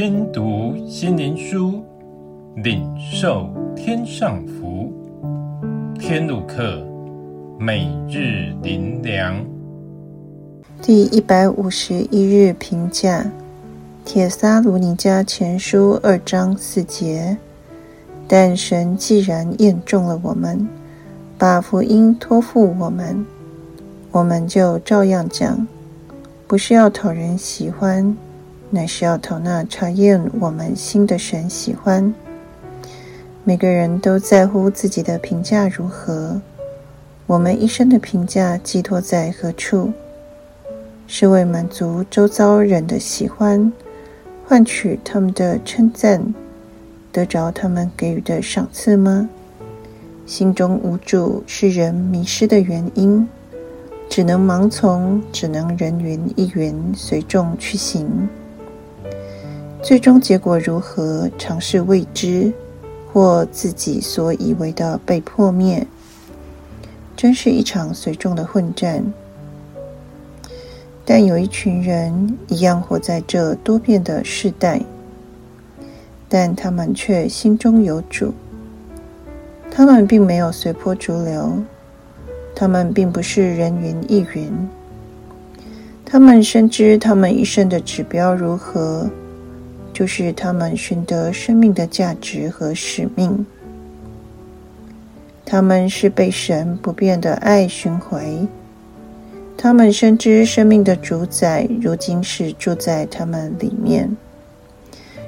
听读心灵书，领受天上福。天路客，每日灵粮。第一百五十一日评价：铁撒罗尼迦前书二章四节。但神既然验中了我们，把福音托付我们，我们就照样讲，不是要讨人喜欢。乃是要讨那查验我们心的神喜欢。每个人都在乎自己的评价如何。我们一生的评价寄托在何处？是为满足周遭人的喜欢，换取他们的称赞，得着他们给予的赏赐吗？心中无主是人迷失的原因，只能盲从，只能人云亦云，随众去行。最终结果如何，尝试未知，或自己所以为的被破灭，真是一场随众的混战。但有一群人一样活在这多变的世代，但他们却心中有主。他们并没有随波逐流，他们并不是人云亦云，他们深知他们一生的指标如何。就是他们寻得生命的价值和使命。他们是被神不变的爱寻回。他们深知生命的主宰如今是住在他们里面。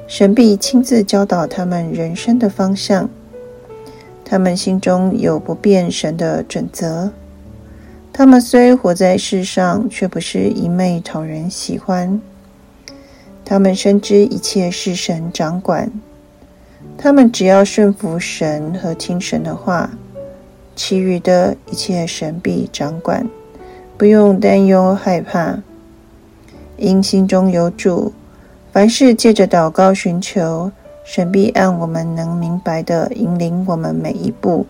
神必亲自教导他们人生的方向。他们心中有不变神的准则。他们虽活在世上，却不是一昧讨人喜欢。他们深知一切是神掌管，他们只要顺服神和听神的话，其余的一切神必掌管，不用担忧害怕。因心中有主，凡事借着祷告寻求，神必按我们能明白的引领我们每一步。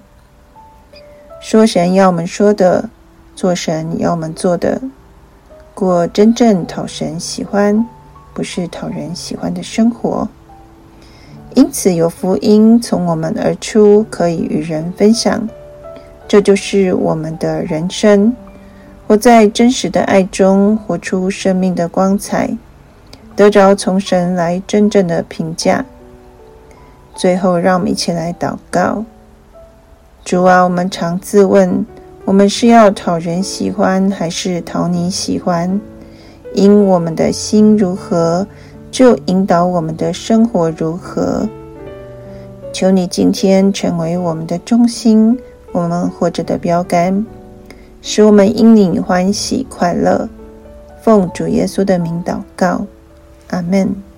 说神要我们说的，做神要我们做的，过真正讨神喜欢。不是讨人喜欢的生活，因此有福音从我们而出，可以与人分享。这就是我们的人生，活在真实的爱中，活出生命的光彩，得着从神来真正的评价。最后，让我们一起来祷告：主啊，我们常自问，我们是要讨人喜欢，还是讨你喜欢？因我们的心如何，就引导我们的生活如何。求你今天成为我们的中心，我们活着的标杆，使我们因你欢喜快乐。奉主耶稣的名祷告，阿门。